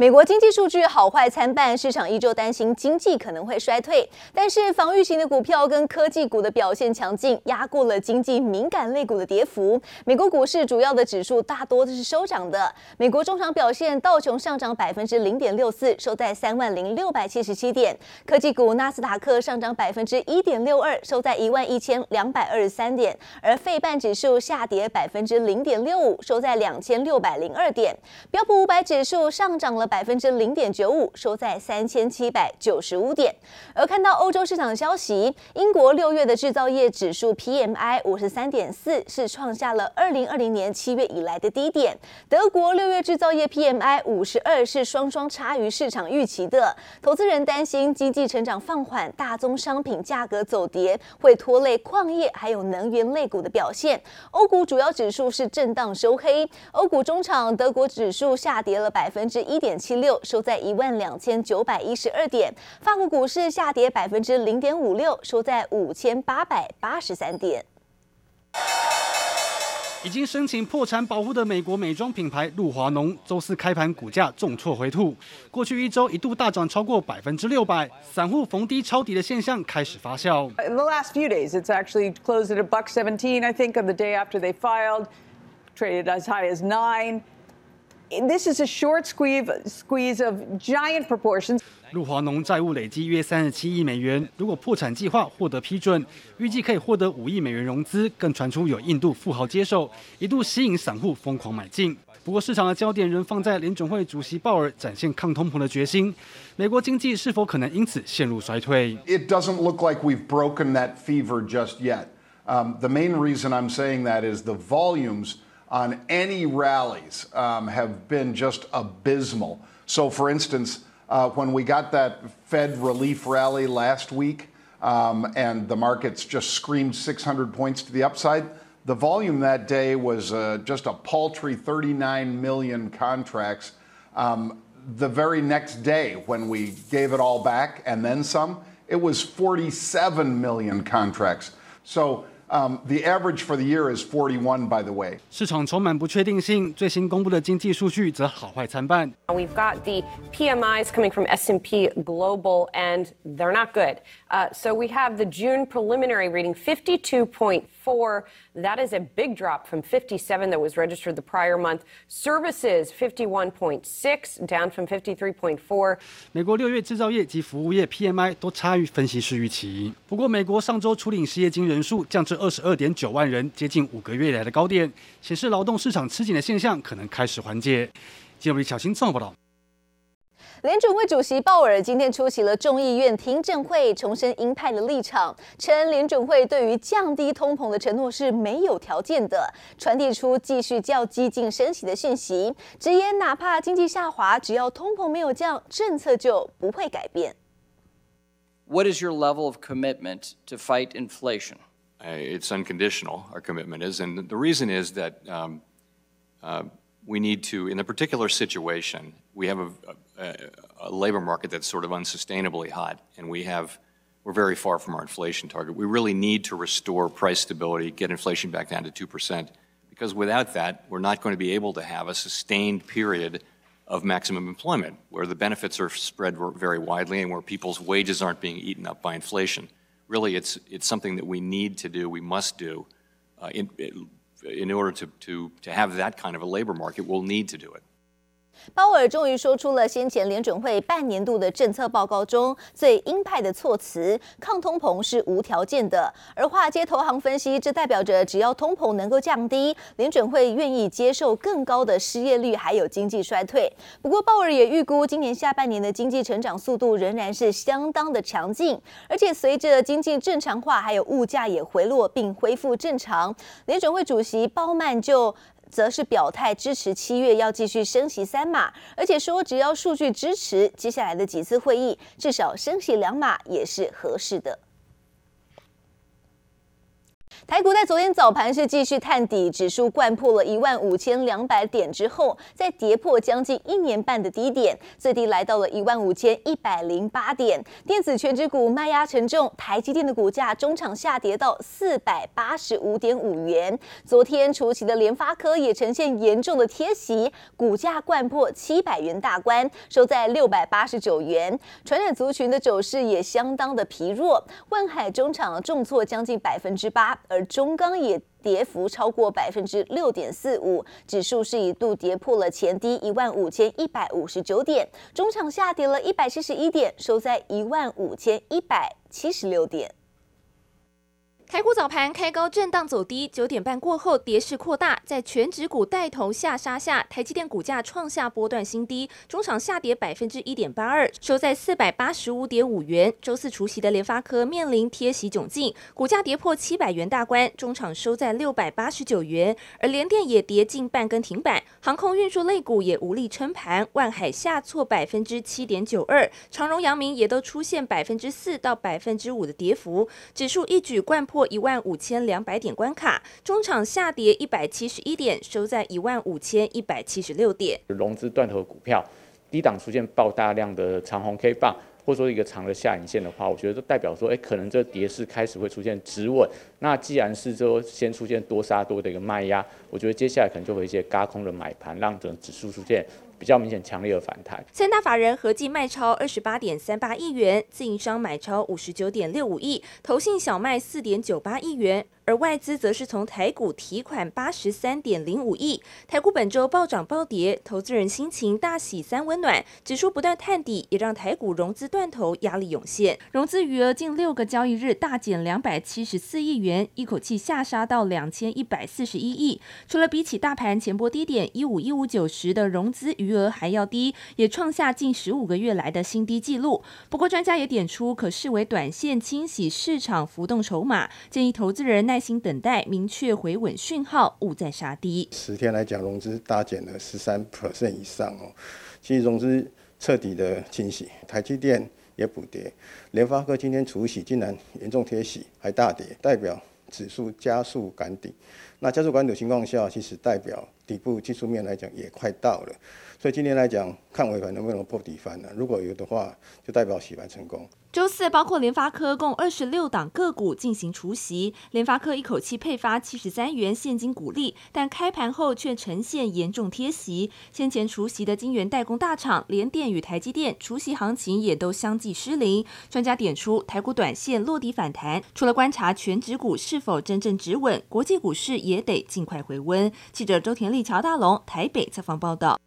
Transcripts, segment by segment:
美国经济数据好坏参半，市场依旧担心经济可能会衰退。但是防御型的股票跟科技股的表现强劲，压过了经济敏感类股的跌幅。美国股市主要的指数大多都是收涨的。美国中场表现，道琼上涨百分之零点六四，收在三万零六百七十七点；科技股纳斯达克上涨百分之一点六二，收在一万一千两百二十三点；而费半指数下跌百分之零点六五，收在两千六百零二点。标普五百指数上涨了。百分之零点九五，收在三千七百九十五点。而看到欧洲市场消息，英国六月的制造业指数 PMI 五十三点四，是创下了二零二零年七月以来的低点。德国六月制造业 PMI 五十二，是双双差于市场预期的。投资人担心经济成长放缓，大宗商品价格走跌，会拖累矿业还有能源类股的表现。欧股主要指数是震荡收黑，欧股中场德国指数下跌了百分之一点七六，收在一万两千九百一十二点。法国股市下跌百分之零点五六，收在五千八百八十三点。已经申请破产保护的美国美妆品牌露华浓，周四开盘股价重挫回吐。过去一周一度大涨超过百分之六百，散户逢低抄底的现象开始发酵。In the last few days, it's actually closed at a buck seventeen. I think on the day after they filed, traded as high as nine. This is a short squeeze, squeeze of giant proportions. 露华浓债务累计约三十七亿美元，如果破产计划获得批准，预计可以获得五亿美元融资。更传出有印度富豪接手，一度吸引散户疯狂买进。不过市场的焦点仍放在联准会主席鲍尔展现抗通膨的决心，美国经济是否可能因此陷入衰退？It doesn't look like we've broken that fever just yet. Um, the main reason I'm saying that is the volumes. On any rallies um, have been just abysmal. So, for instance, uh, when we got that Fed relief rally last week um, and the markets just screamed 600 points to the upside, the volume that day was uh, just a paltry 39 million contracts. Um, the very next day, when we gave it all back and then some, it was 47 million contracts. So Um, the average for the year is 41, by the way. 市场充满不确定性，最新公布的经济数据则好坏参半。We've got the PMIs coming from S&P Global, and they're not good. Uh, so we have the June preliminary reading 52.4. That is a big drop from 57 that was registered the prior month. Services 51.6, down from 53.4. 美国六月制造业及服务业 PMI 都差于分析师预期。不过，美国上周初领失业金人数降至二十二点九万人，接近五个月以来的高点，显示劳动市场吃紧的现象可能开始缓解。记者李巧芯综合报道。 联准会主席鲍尔今天出席了众议院听证会，重申鹰派的立场，称联准会对于降低通膨的承诺是没有条件的，传递出继续较激进升息的讯息，直言哪怕经济下滑，只要通膨没有降，政策就不会改变。What is your level of commitment to fight inflation? It's unconditional. Our commitment is, and the reason is that, um, uh, we need to, in a particular situation, we have a, a, a, labor market that's sort of unsustainably hot, and we have, we're very far from our inflation target. We really need to restore price stability, get inflation back down to 2%, because without that, we're not going to be able to have a sustained period of maximum employment, where the benefits are spread very widely and where people's wages aren't being eaten up by inflation. Really, it's, it's something that we need to do, we must do. Uh, in, in order to, to, to have that kind of a labor market, we'll need to do it. 鲍尔终于说出了先前联准会半年度的政策报告中最鹰派的措辞：抗通膨是无条件的。而华尔街投行分析，这代表着只要通膨能够降低，联准会愿意接受更高的失业率，还有经济衰退。不过，鲍尔也预估今年下半年的经济成长速度仍然是相当的强劲，而且随着经济正常化，还有物价也回落并恢复正常，联准会主席鲍曼就。则是表态支持七月要继续升息三码，而且说只要数据支持，接下来的几次会议至少升息两码也是合适的。台股在昨天早盘是继续探底，指数灌破了一万五千两百点之后，再跌破将近一年半的低点，最低来到了一万五千一百零八点。电子全指股卖压沉重，台积电的股价中场下跌到四百八十五点五元。昨天除息的联发科也呈现严重的贴息，股价掼破七百元大关，收在六百八十九元。传染族群的走势也相当的疲弱，万海中场重挫将近百分之八，而中钢也跌幅超过百分之六点四五，指数是一度跌破了前低一万五千一百五十九点，中场下跌了一百七十一点，收在一万五千一百七十六点。台股早盘开高震荡走低，九点半过后跌势扩大，在全指股带头下杀下，台积电股价创下波段新低，中场下跌百分之一点八二，收在四百八十五点五元。周四除息的联发科面临贴息窘境，股价跌破七百元大关，中场收在六百八十九元。而联电也跌近半根停板，航空运输类股也无力撑盘，万海下挫百分之七点九二，长荣、阳明也都出现百分之四到百分之五的跌幅，指数一举掼破。一万五千两百点关卡，中场下跌一百七十一点，收在一万五千一百七十六点。融资断头股票，低档出现爆大量的长红 K 棒，或者说一个长的下影线的话，我觉得都代表说，哎，可能这跌势开始会出现止稳。那既然是说先出现多杀多的一个卖压，我觉得接下来可能就会一些轧空的买盘，让整个指数出现。比较明显强烈的反弹，三大法人合计卖超二十八点三八亿元，自营商买超五十九点六五亿，投信小卖四点九八亿元。而外资则是从台股提款八十三点零五亿，台股本周暴涨暴跌，投资人心情大喜三温暖，指数不断探底，也让台股融资断头压力涌现，融资余额近六个交易日大减两百七十四亿元，一口气下杀到两千一百四十一亿。除了比起大盘前波低点一五一五九十的融资余额还要低，也创下近十五个月来的新低纪录。不过专家也点出，可视为短线清洗市场浮动筹码，建议投资人耐。耐心等待明确回稳讯号，勿再杀低。十天来讲，融资大减了十三 percent 以上哦。其实融资彻底的清洗，台积电也补跌，联发科今天除洗竟然严重贴洗，还大跌，代表指数加速赶底。那加速赶底的情况下，其实代表底部技术面来讲也快到了。所以今天来讲，看尾盘能不能破底翻呢？如果有的话，就代表洗盘成功。周四，包括联发科共二十六档个股进行除息。联发科一口气配发七十三元现金股利，但开盘后却呈现严重贴息。先前除息的晶圆代工大厂联电与台积电除息行情也都相继失灵。专家点出，台股短线落底反弹，除了观察全指股是否真正止稳，国际股市也得尽快回温。记者周田丽、乔大龙台北采访报道。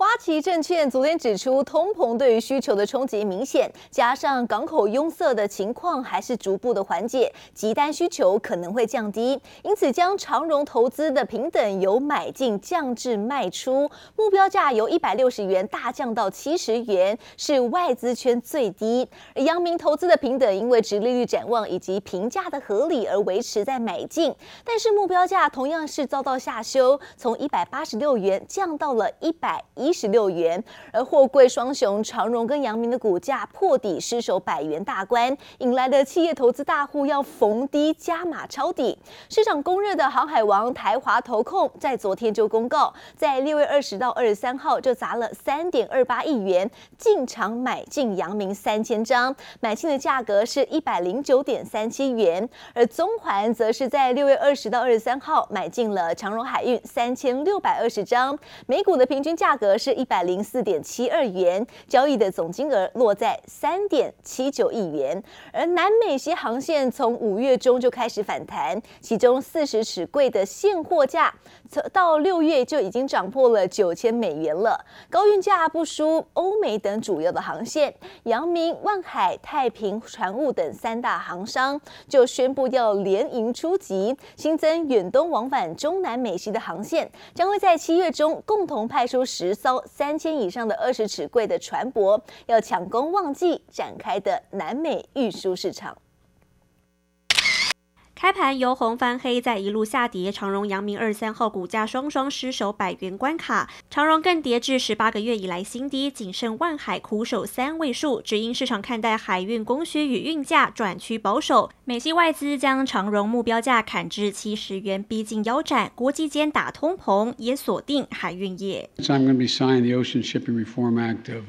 花旗证券昨天指出，通膨对于需求的冲击明显，加上港口拥塞的情况还是逐步的缓解，急单需求可能会降低，因此将长荣投资的平等由买进降至卖出，目标价由一百六十元大降到七十元，是外资圈最低。而阳明投资的平等因为殖利率展望以及评价的合理而维持在买进，但是目标价同样是遭到下修，从一百八十六元降到了一百一。一十六元，而货柜双雄长荣跟阳明的股价破底失守百元大关，引来的企业投资大户要逢低加码抄底。市场公认的航海王台华投控在昨天就公告，在六月二十到二十三号就砸了三点二八亿元进场买进阳明三千张，买进的价格是一百零九点三七元。而中环则是在六月二十到二十三号买进了长荣海运三千六百二十张，每股的平均价格。是一百零四点七二元，交易的总金额落在三点七九亿元。而南美西航线从五月中就开始反弹，其中四十尺柜的现货价，到六月就已经涨破了九千美元了。高运价不输欧美等主要的航线，阳明、万海、太平船务等三大航商就宣布要联营出击，新增远东往返中南美西的航线，将会在七月中共同派出十艘。三千以上的二十尺柜的船舶要抢攻旺季展开的南美运输市场。开盘由红翻黑，再一路下跌，长荣、阳明二三号股价双双失守百元关卡，长荣更跌至十八个月以来新低，仅剩万海苦守三位数，只因市场看待海运供需与运价转趋保守，美系外资将长荣目标价砍至七十元，逼近腰斩，国际间打通膨也锁定海运业。I'm going to be signed the ocean Shipping Reform Act of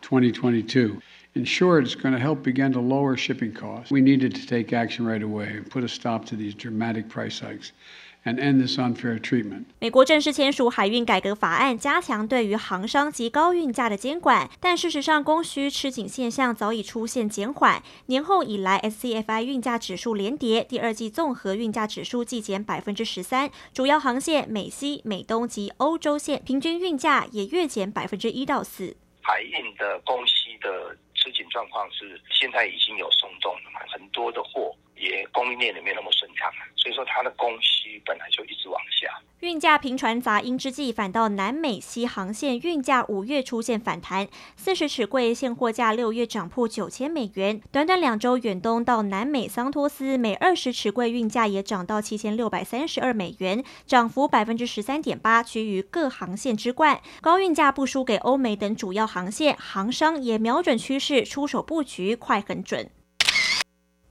2022. In short, it's going to help begin to lower shipping costs. We needed to take action right away and put a stop to these dramatic price hikes and end this unfair treatment. 美国正式签署海运改革法案，加强对于航商及高运价的监管，但事实上供需吃紧现象早已出现减缓。年后以来，SCFI 运价指数连跌，第二季综合运价指数季减百分之十三，主要航线美西、美东及欧洲线平均运价也月减百分之一到四。海运的供需的吃紧状况是现在已经有松动了嘛，很多的货供应链也没那么顺畅，所以说它的供需本来就一直往下。运价频传杂音之际，反倒南美西航线运价五月出现反弹，四十尺柜现货价六月涨破九千美元，短短两周远东到南美桑托斯每二十尺柜运价也涨到七千六百三十二美元，涨幅百分之十三点八，居于各航线之冠。高运价不输给欧美等主要航线，航商也瞄准趋势出手布局，快很准。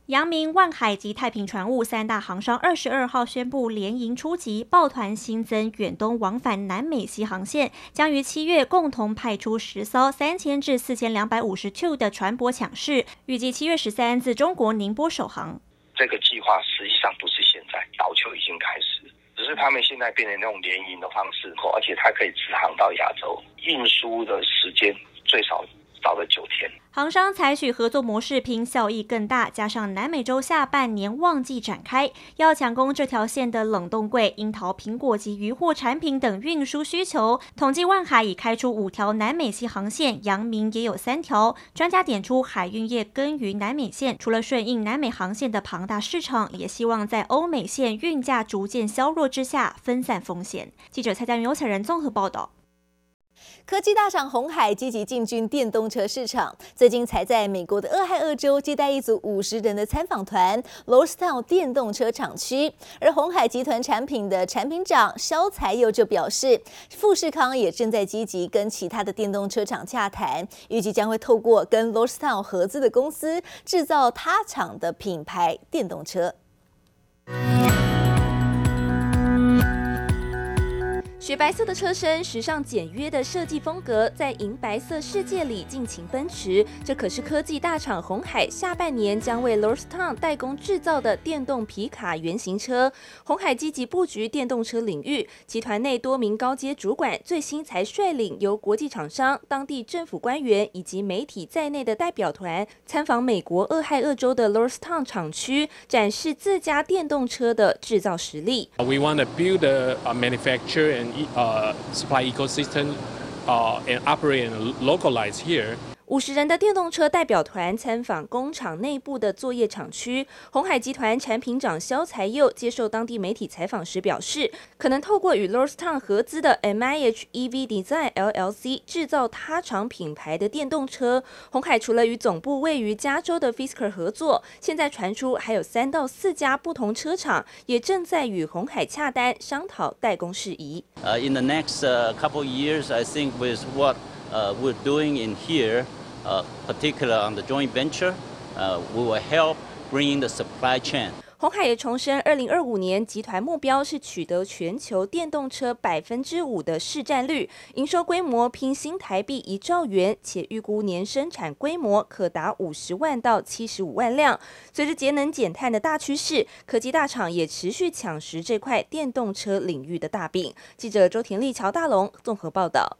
阳明、万海及太平船务三大航商二十二号宣布联营出击，抱团新增远东往返南美西航线，将于七月共同派出十艘三千至四千两百五十 two 的船舶抢市，预计七月十三自中国宁波首航。这个计划实际上不是现在，早就已经开始，只是他们现在变成那种联营的方式，而且它可以直航到亚洲，运输的时间最少。到了九天，航商采取合作模式，拼效益更大。加上南美洲下半年旺季展开，要抢攻这条线的冷冻柜、樱桃、苹果及渔货产品等运输需求。统计万海已开出五条南美系航线，阳明也有三条。专家点出，海运业耕耘南美线，除了顺应南美航线的庞大市场，也希望在欧美线运价逐渐削弱之下分散风险。记者蔡佳云、欧彩仁综合报道。科技大厂红海积极进军电动车市场，最近才在美国的俄亥俄州接待一组五十人的参访团 l o r s t o w n 电动车厂区。而红海集团产品的产品长肖才佑就表示，富士康也正在积极跟其他的电动车厂洽谈，预计将会透过跟 l o r s t o w n 合资的公司制造他厂的品牌电动车。雪白色的车身，时尚简约的设计风格，在银白色世界里尽情奔驰。这可是科技大厂红海下半年将为 Lordstown 代工制造的电动皮卡原型车。红海积极布局电动车领域，集团内多名高阶主管最新才率领由国际厂商、当地政府官员以及媒体在内的代表团参访美国俄亥俄州的 Lordstown 厂区，展示自家电动车的制造实力。We want to build a manufacturer and Uh, supply ecosystem, uh, and operate and localize here. 五十人的电动车代表团参访工厂内部的作业厂区。鸿海集团产品长肖才佑接受当地媒体采访时表示，可能透过与 l o r s t o w n 合资的 MIH EV Design LLC 制造他厂品牌的电动车。鸿海除了与总部位于加州的 Fisker 合作，现在传出还有三到四家不同车厂也正在与鸿海洽单商讨代工事宜。Uh, in the next couple years, I think with what we're doing in here. Uh, particular on the joint venture, uh, we will help bringing the supply chain. 鸿海也重申，二零二五年集团目标是取得全球电动车百分之五的市占率，营收规模拼新台币一兆元，且预估年生产规模可达五十万到七十五万辆。随着节能减碳的大趋势，科技大厂也持续抢食这块电动车领域的大饼。记者周田丽、乔大龙综合报道。